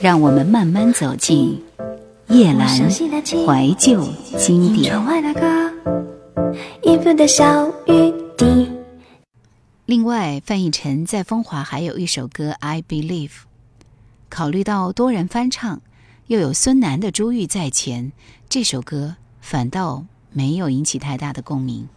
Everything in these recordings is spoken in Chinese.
让我们慢慢走进叶阑怀旧经典。另外，范逸臣在风华还有一首歌《I Believe》，考虑到多人翻唱，又有孙楠的《珠玉在前》，这首歌反倒没有引起太大的共鸣。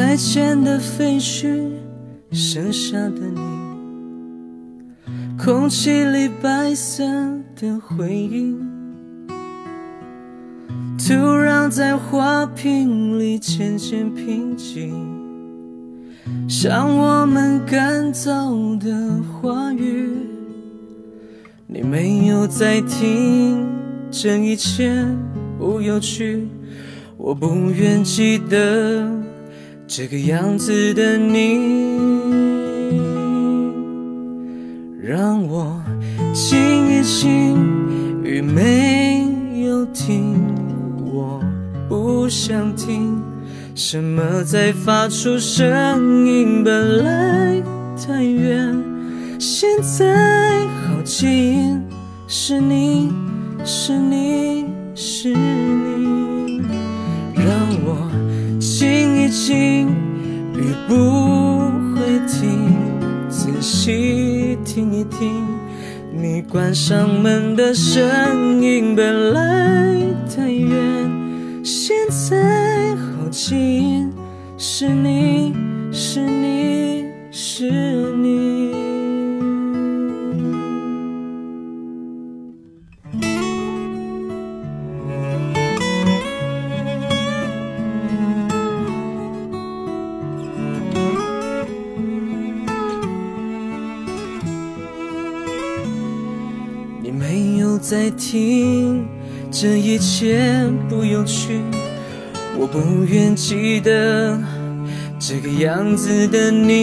再见的废墟，剩下的你，空气里白色的回忆，土壤在花瓶里渐渐平静，像我们干燥的话语。你没有在听，这一切不有趣，我不愿记得。这个样子的你，让我静一静，雨没有停，我不想听。什么在发出声音，本来太远，现在好近，是你是你是你，心，雨不会停，仔细听一听，你关上门的声音。本来太远，现在好近，是你是你是在听，这一切不有趣，我不愿记得这个样子的你。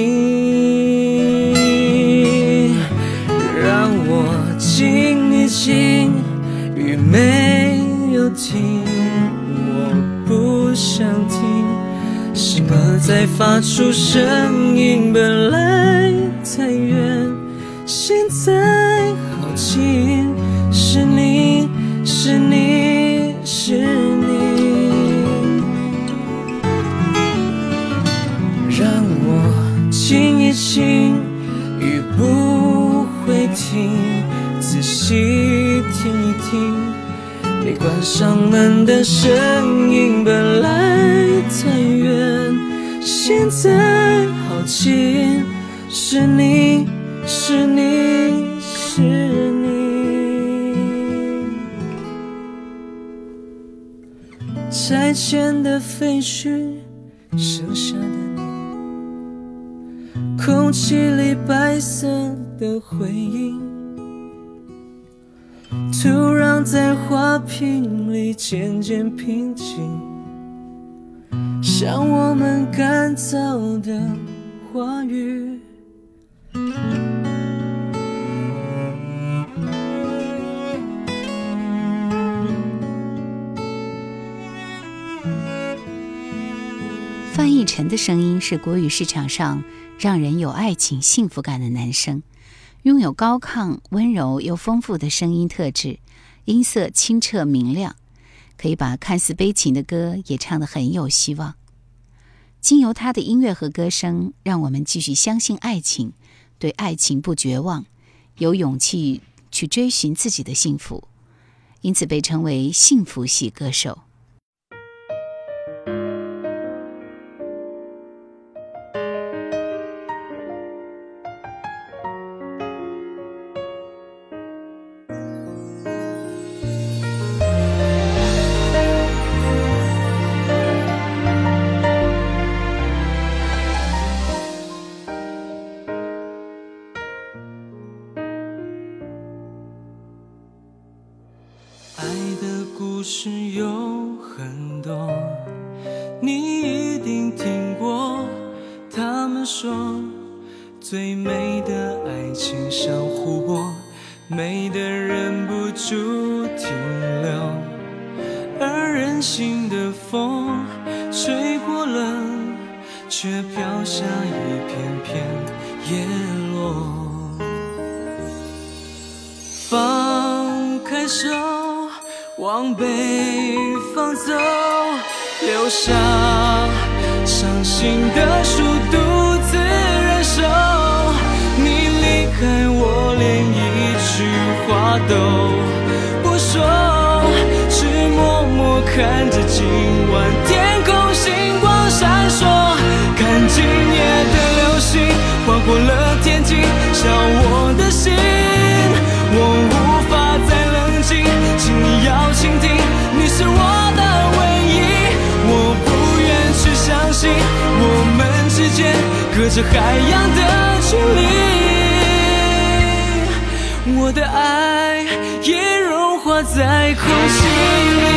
让我静一静，雨没有停，我不想听什么在发出声音。本来太远，现在好近。雨不会停，仔细听一听，你关上门的声音。本来太远，现在好近，是你是你是你。再见的废墟，剩下的，空气里白色的回音，土壤在花瓶里渐渐平静，像我们干燥的话语。范逸臣的声音是国语市场上让人有爱情幸福感的男声，拥有高亢、温柔又丰富的声音特质，音色清澈明亮，可以把看似悲情的歌也唱得很有希望。经由他的音乐和歌声，让我们继续相信爱情，对爱情不绝望，有勇气去追寻自己的幸福，因此被称为幸福系歌手。这海洋的距离。我的爱也融化在空气里。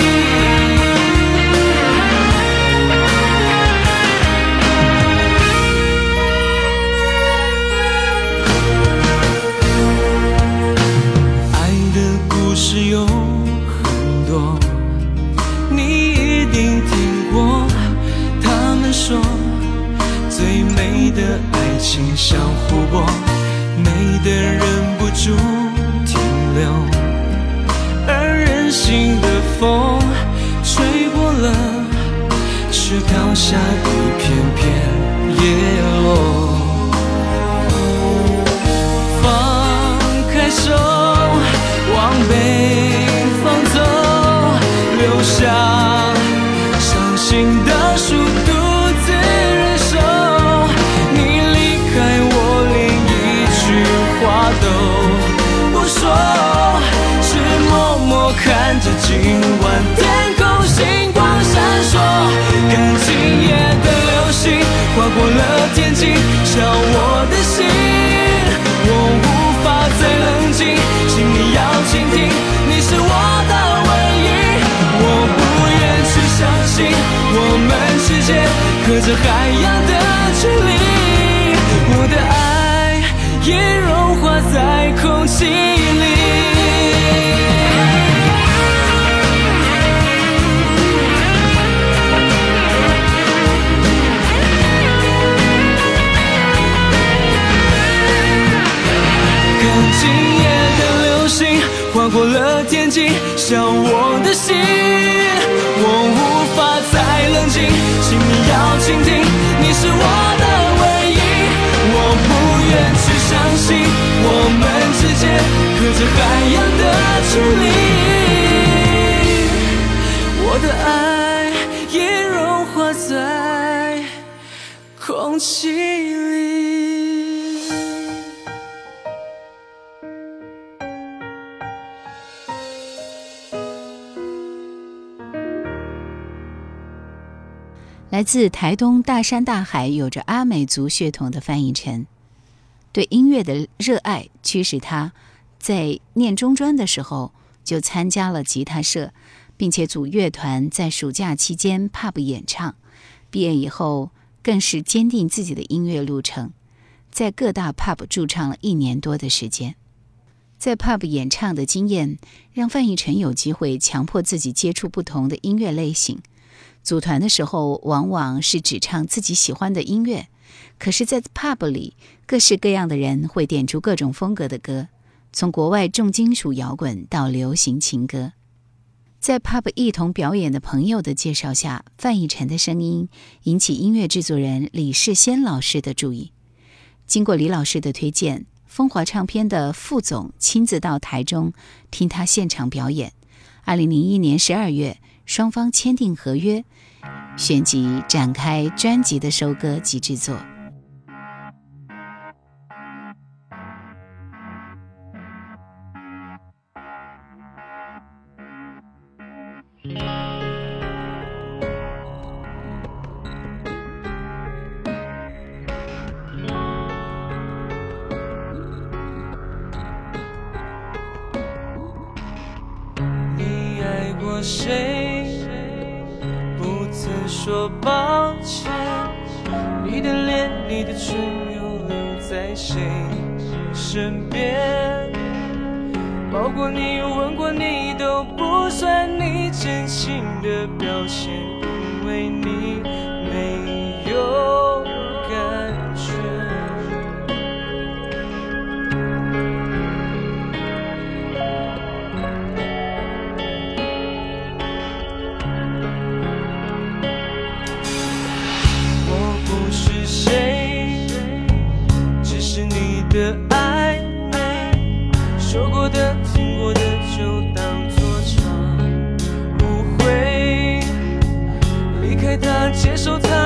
都不说，只默默看着今晚天空星光闪烁，看今夜的流星划过了天际，笑我的心。我无法再冷静，请你要倾听，你是我的唯一。我不愿去相信我们之间隔着海洋的在空气里。看今夜的流星划过了天际，像我的心。我无法再冷静，请你要倾听，你是我距离，我的爱也融化在空气里。来自台东大山大海、有着阿美族血统的范逸臣，对音乐的热爱驱使他在念中专的时候就参加了吉他社，并且组乐团，在暑假期间 pub 演唱。毕业以后，更是坚定自己的音乐路程，在各大 pub 驻唱了一年多的时间。在 pub 演唱的经验，让范逸臣有机会强迫自己接触不同的音乐类型。组团的时候，往往是只唱自己喜欢的音乐，可是，在 pub 里，各式各样的人会点出各种风格的歌，从国外重金属摇滚到流行情歌。在 pub 一同表演的朋友的介绍下，范逸臣的声音引起音乐制作人李世先老师的注意。经过李老师的推荐，风华唱片的副总亲自到台中听他现场表演。二零零一年十二月，双方签订合约，旋即展开专辑的收割及制作。真心的表现，因为你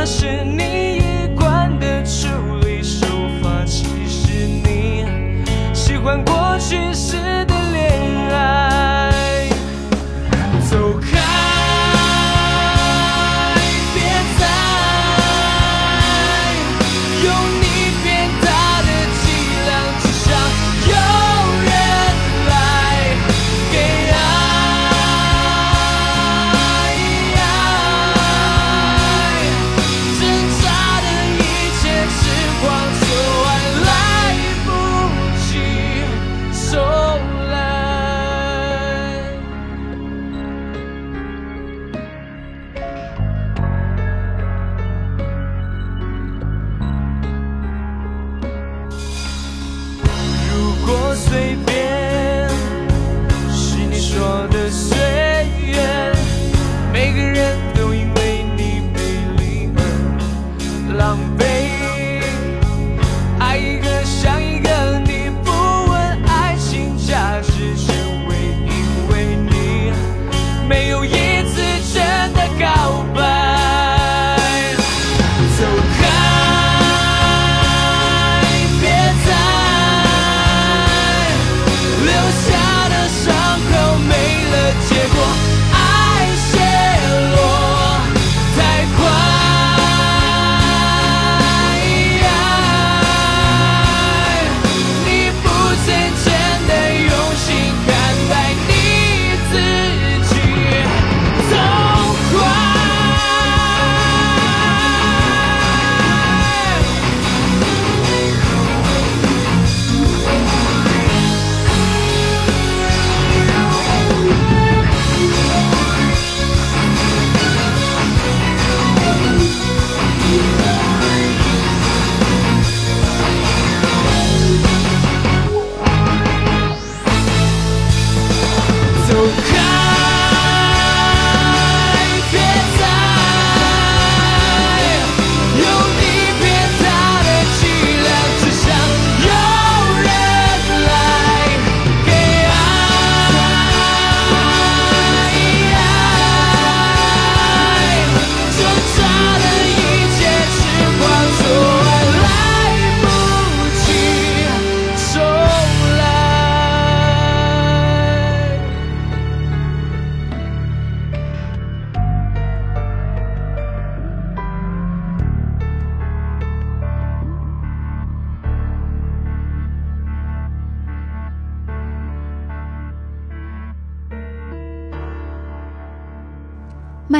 是你一贯的处理手法。其实你喜欢过去是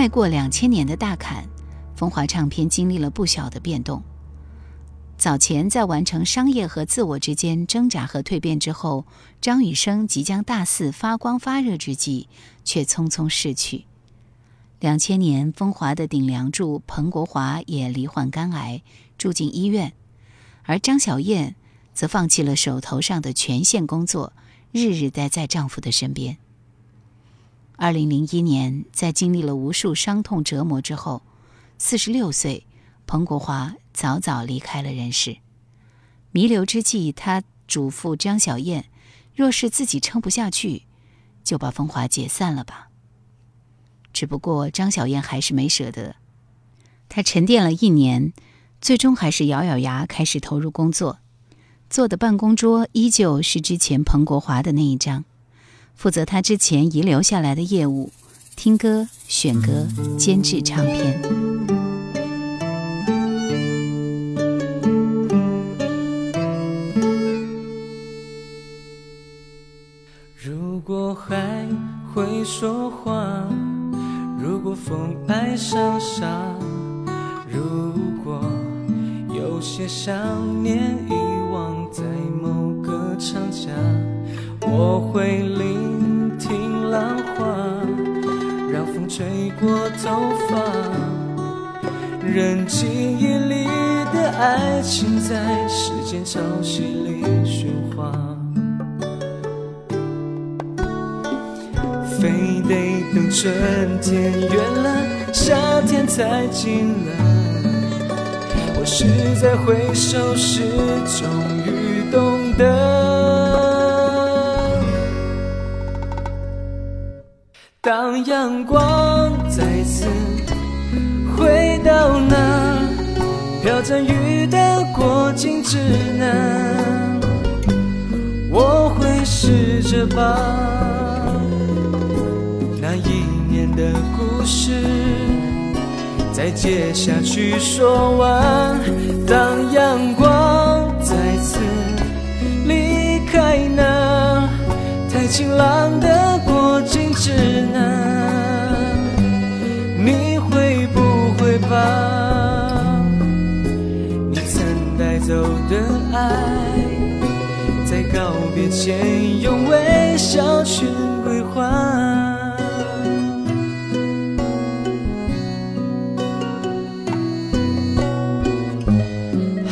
迈过两千年的大坎，风华唱片经历了不小的变动。早前在完成商业和自我之间挣扎和蜕变之后，张雨生即将大肆发光发热之际，却匆匆逝去。两千年，风华的顶梁柱彭国华也罹患肝癌，住进医院，而张小燕则放弃了手头上的全线工作，日日待在丈夫的身边。二零零一年，在经历了无数伤痛折磨之后，四十六岁，彭国华早早离开了人世。弥留之际，他嘱咐张小燕，若是自己撑不下去，就把风华解散了吧。只不过张小燕还是没舍得，她沉淀了一年，最终还是咬咬牙开始投入工作。坐的办公桌依旧是之前彭国华的那一张。负责他之前遗留下来的业务，听歌、选歌、监制唱片。如果海会说话，如果风爱上沙，如果有些想念遗忘在某个长假，我会吹过。头发，任记忆里的爱情在时间潮汐里喧哗，非得等春天远了，夏天才进来。我是在回首时终当阳光再次回到那飘着雨的过境之南，我会试着把那一年的故事再接下去说完。当阳光再次离开那太晴朗的过境之南，你会不会把你曾带走的爱，在告别前用微笑去归还？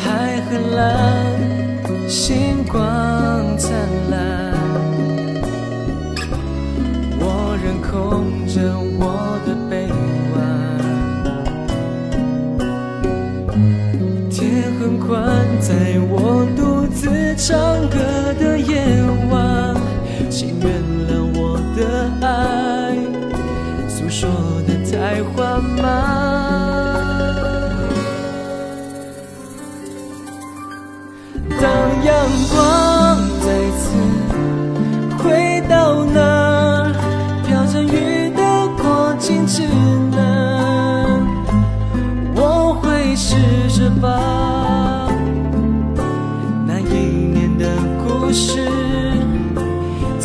海很蓝，星唱歌的夜晚，请原谅我的爱，诉说的太缓慢。当阳光再次回到那飘着雨的过境之南，我会试着把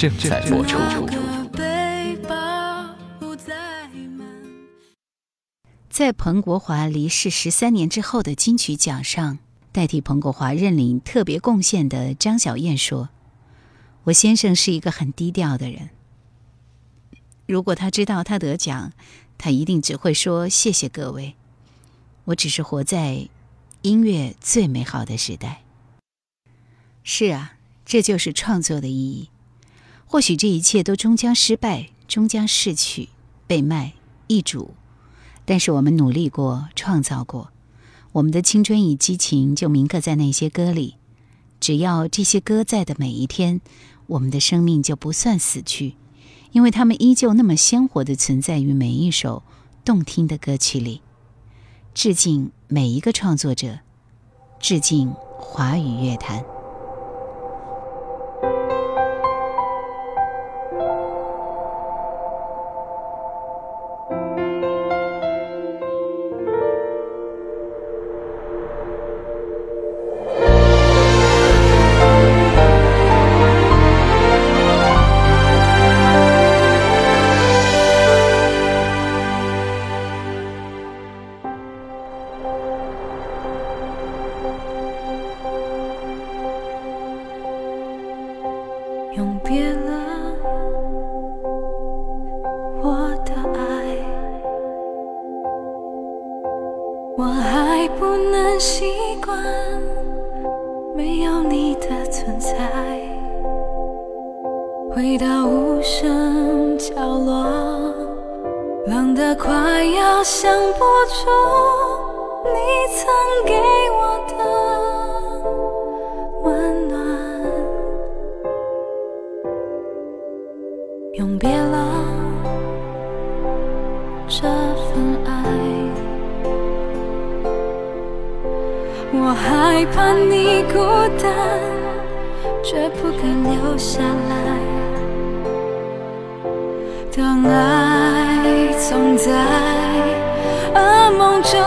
正在播出。背包不再满。在彭国华离世十三年之后的金曲奖上，代替彭国华认领特别贡献的张小燕说：“我先生是一个很低调的人。如果他知道他得奖，他一定只会说谢谢各位。我只是活在音乐最美好的时代。”是啊，这就是创作的意义。或许这一切都终将失败，终将逝去，被卖、易主。但是我们努力过，创造过，我们的青春与激情就铭刻在那些歌里。只要这些歌在的每一天，我们的生命就不算死去，因为它们依旧那么鲜活地存在于每一首动听的歌曲里。致敬每一个创作者，致敬华语乐坛。你孤单。却不敢留下来。当爱总在噩梦中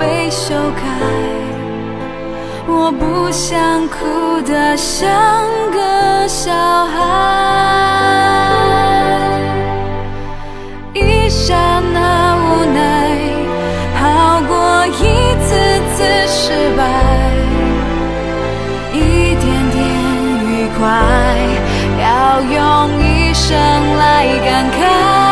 被修改，我不想哭得像个小孩。一刹那无奈，好过一次次失败。用一生来感慨，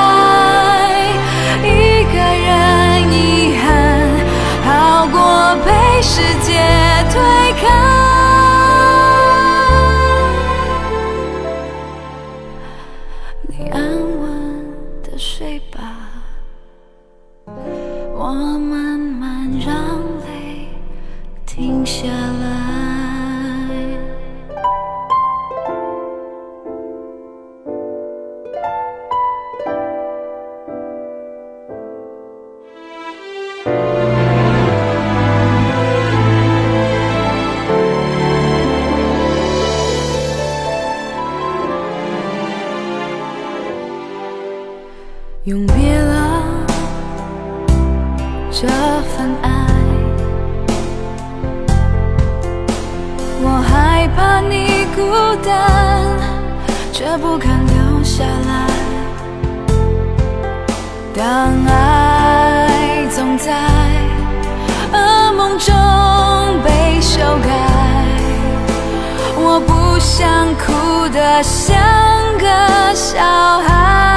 却不敢留下来。当爱总在噩梦中被修改，我不想哭得像个小孩。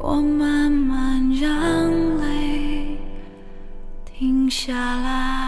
我慢慢让泪停下来。